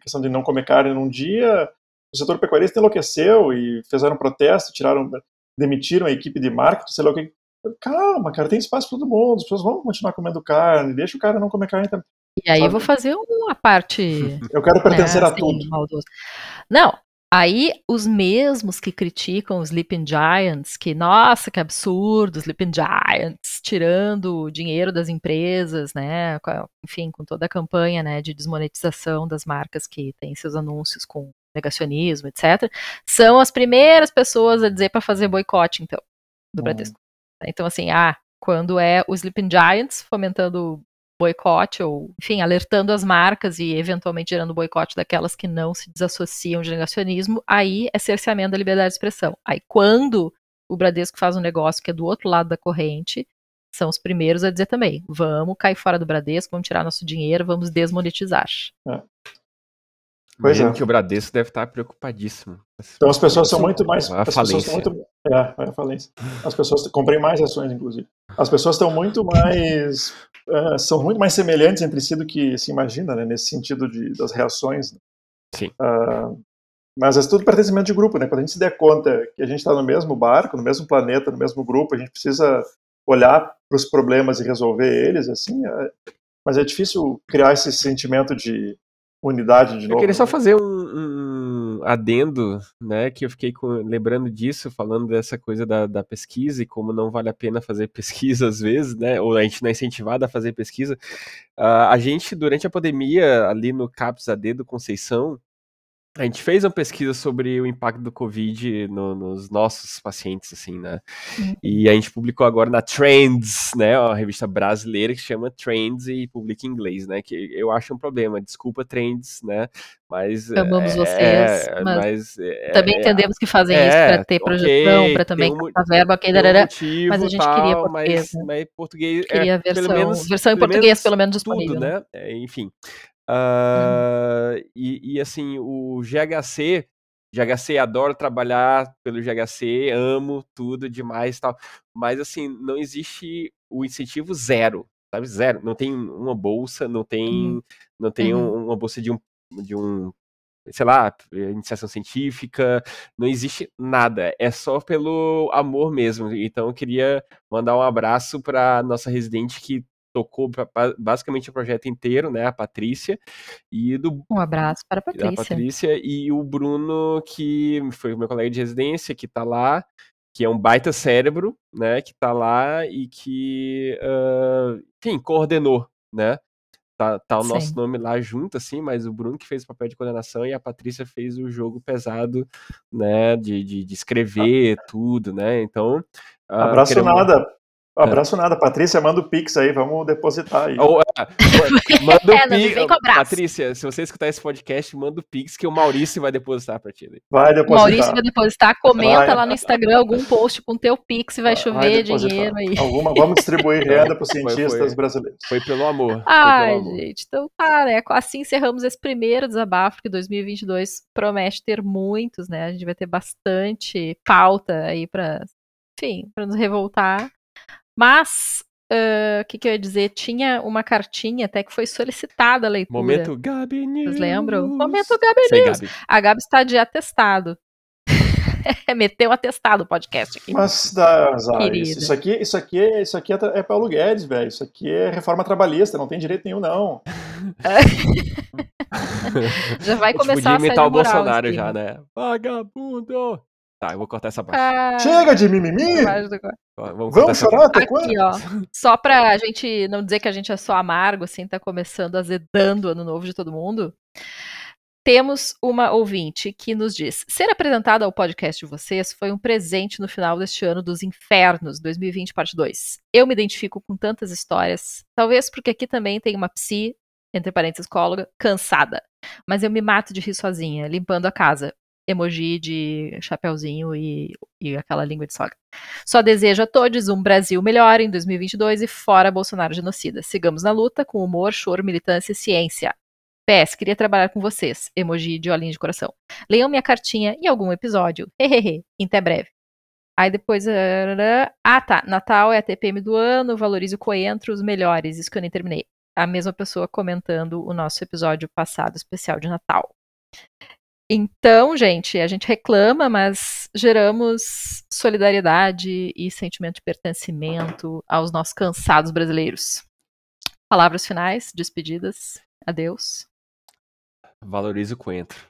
questão de não comer carne num dia, o setor pecuarista enlouqueceu e fizeram protesto, tiraram, demitiram a equipe de marketing, sei lá o que. Calma, cara, tem espaço para todo mundo, as pessoas vão continuar comendo carne, deixa o cara não comer carne também. E aí sabe? eu vou fazer uma parte. Eu quero pertencer assim, a tudo. Maldoso. Não, Aí, os mesmos que criticam os Sleeping Giants, que, nossa, que absurdo, Sleeping Giants, tirando o dinheiro das empresas, né, enfim, com toda a campanha, né, de desmonetização das marcas que têm seus anúncios com negacionismo, etc., são as primeiras pessoas a dizer para fazer boicote, então, do Bradesco. Então, assim, ah, quando é o Sleeping Giants fomentando boicote, ou, enfim, alertando as marcas e eventualmente gerando boicote daquelas que não se desassociam de negacionismo, aí é cerceamento da liberdade de expressão. Aí quando o Bradesco faz um negócio que é do outro lado da corrente, são os primeiros a dizer também: vamos cair fora do Bradesco, vamos tirar nosso dinheiro, vamos desmonetizar. É. Pois é. que o Bradesco deve estar preocupadíssimo. Então as pessoas são muito mais. A falência. Muito, é, a falência. As pessoas comprem mais ações, inclusive. As pessoas estão muito mais. Uh, são muito mais semelhantes entre si do que se imagina, né? Nesse sentido de, das reações. Né? Sim. Uh, mas é tudo pertencimento de grupo, né? Quando a gente se der conta que a gente está no mesmo barco, no mesmo planeta, no mesmo grupo, a gente precisa olhar para os problemas e resolver eles, assim. É... Mas é difícil criar esse sentimento de unidade de novo. Eu queria só né? fazer um, um, adendo, né, que eu fiquei com, lembrando disso, falando dessa coisa da, da, pesquisa e como não vale a pena fazer pesquisa às vezes, né, ou a gente não é incentivado a fazer pesquisa. Uh, a gente, durante a pandemia, ali no CAPS AD do Conceição, a gente fez uma pesquisa sobre o impacto do Covid no, nos nossos pacientes, assim, né? Uhum. E a gente publicou agora na Trends, né? Uma revista brasileira que chama Trends e publica em inglês, né? Que eu acho um problema. Desculpa, Trends, né? Mas. Amamos é, vocês. É, mas, mas é, também é, entendemos que fazem isso para ter projeção, okay, para também um, captar verba, ok, um motivo, mas a gente tal, queria português. Mas, né? mas português. Queria é, versão, menos, versão em português, pelo menos disponível. Tudo, né? enfim. Uh, uhum. e, e, assim, o GHC, GHC adoro trabalhar pelo GHC, amo tudo demais tal. Mas assim, não existe o incentivo zero, sabe? Zero. Não tem uma bolsa, não tem, uhum. não tem uhum. um, uma bolsa de um, de um sei lá, iniciação científica, não existe nada, é só pelo amor mesmo. Então eu queria mandar um abraço para nossa residente que tocou basicamente o projeto inteiro, né? A Patrícia. E do, um abraço para a Patrícia. A Patrícia e o Bruno, que foi meu colega de residência, que está lá, que é um baita cérebro, né? Que está lá e que, uh, enfim, coordenou, né? Tá, tá o Sim. nosso nome lá junto, assim, mas o Bruno que fez o papel de coordenação e a Patrícia fez o jogo pesado, né, de, de, de escrever tudo, né, então... Uh, Abraço queremos... nada, um abraço nada, Patrícia, manda o Pix aí, vamos depositar aí. Ou, é, manda o é, Pix. Patrícia, se você escutar esse podcast, manda o Pix que o Maurício vai depositar pra ti. Vai depositar. O Maurício vai depositar, comenta vai. lá no Instagram algum post com teu Pix e vai, vai chover vai dinheiro aí. Alguma, vamos distribuir renda para os cientistas foi, foi, brasileiros. Foi pelo amor. Ai, pelo amor. gente, então tá, né? Assim encerramos esse primeiro desabafo, que 2022 promete ter muitos, né? A gente vai ter bastante pauta aí para, enfim, para nos revoltar. Mas, o uh, que, que eu ia dizer? Tinha uma cartinha até que foi solicitada a leitura. Momento Gabi News. Vocês lembram? Momento Gabi News. Gabi. A Gabi está de atestado. Meteu atestado o podcast aqui. Mas, dá, isso, isso, aqui, isso aqui, isso aqui é, é Paulo Guedes, velho. Isso aqui é reforma trabalhista, não tem direito nenhum, não. já vai começar a, a imitar o Bolsonaro já, né? Vagabundo! Tá, eu vou cortar essa parte. Ah, Chega de mimimi! Vamos, Vamos chorar até quando? Aqui, ó, só pra gente não dizer que a gente é só amargo, assim, tá começando azedando o ano novo de todo mundo. Temos uma ouvinte que nos diz: Ser apresentada ao podcast de vocês foi um presente no final deste ano dos infernos, 2020, parte 2. Eu me identifico com tantas histórias, talvez porque aqui também tem uma psi, entre parênteses, psicóloga, cansada. Mas eu me mato de rir sozinha, limpando a casa emoji de chapeuzinho e, e aquela língua de sogra. Só desejo a todos um Brasil melhor em 2022 e fora Bolsonaro genocida. Sigamos na luta com humor, choro, militância e ciência. PS, queria trabalhar com vocês. Emoji de olhinho de coração. Leiam minha cartinha em algum episódio. Hehehe. Até breve. Aí depois. Ah, tá. Natal é a TPM do ano. Valorize o coentro, os melhores. Isso que eu nem terminei. A mesma pessoa comentando o nosso episódio passado especial de Natal. Então, gente, a gente reclama, mas geramos solidariedade e sentimento de pertencimento aos nossos cansados brasileiros. Palavras finais, despedidas, adeus. Valorize o coentro.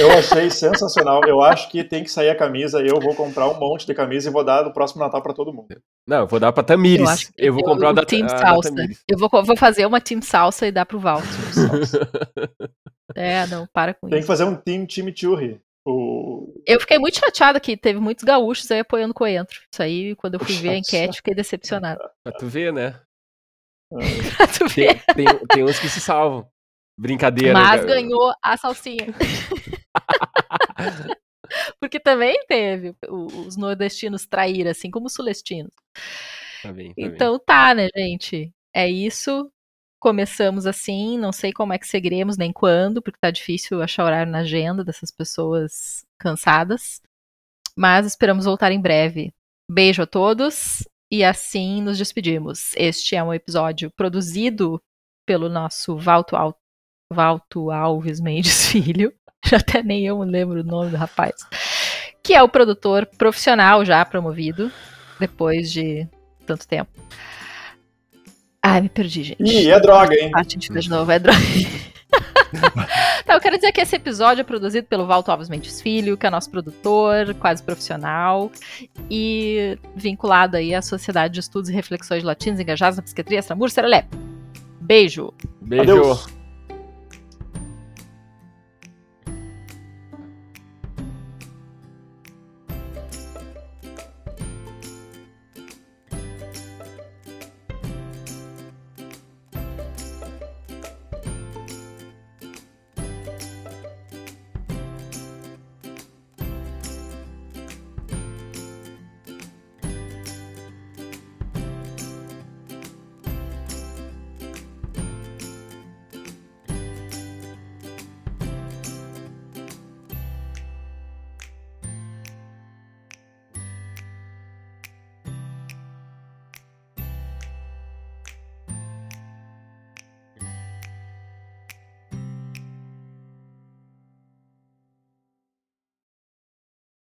Eu achei sensacional. Eu acho que tem que sair a camisa. Eu vou comprar um monte de camisa e vou dar no próximo Natal para todo mundo. Não, eu vou dar para Tamires. Eu, eu vou comprar o, da, Team a, Salsa. Da eu vou, vou fazer uma Team Salsa e dar pro Walter. É, não, para com Tem isso. que fazer um time chimichurri. O... Eu fiquei muito chateada que teve muitos gaúchos aí apoiando o Coentro. Isso aí, quando eu fui ver a enquete, fiquei decepcionada. Pra tu ver, né? pra tu ver. Tem, tem, tem, uns que se salvam. Brincadeira. Mas né? ganhou a salsinha. Porque também teve os nordestinos trair, assim como os sulestinos. Tá bem, tá então bem. tá, né, gente? É isso começamos assim, não sei como é que seguiremos, nem quando, porque tá difícil achar horário na agenda dessas pessoas cansadas. Mas esperamos voltar em breve. Beijo a todos e assim nos despedimos. Este é um episódio produzido pelo nosso Valto, Al Valto Alves Mendes Filho. Até nem eu lembro o nome do rapaz. Que é o produtor profissional já promovido, depois de tanto tempo. Ai, me perdi, gente. Ih, é droga, hein? Ah, a gente de novo, é droga. tá, eu quero dizer que esse episódio é produzido pelo Valto Alves Mendes Filho, que é nosso produtor, quase profissional, e vinculado aí à Sociedade de Estudos e Reflexões Latinos Engajados na Psiquiatria Extramur Serelé. Beijo. Beijo. Adeus.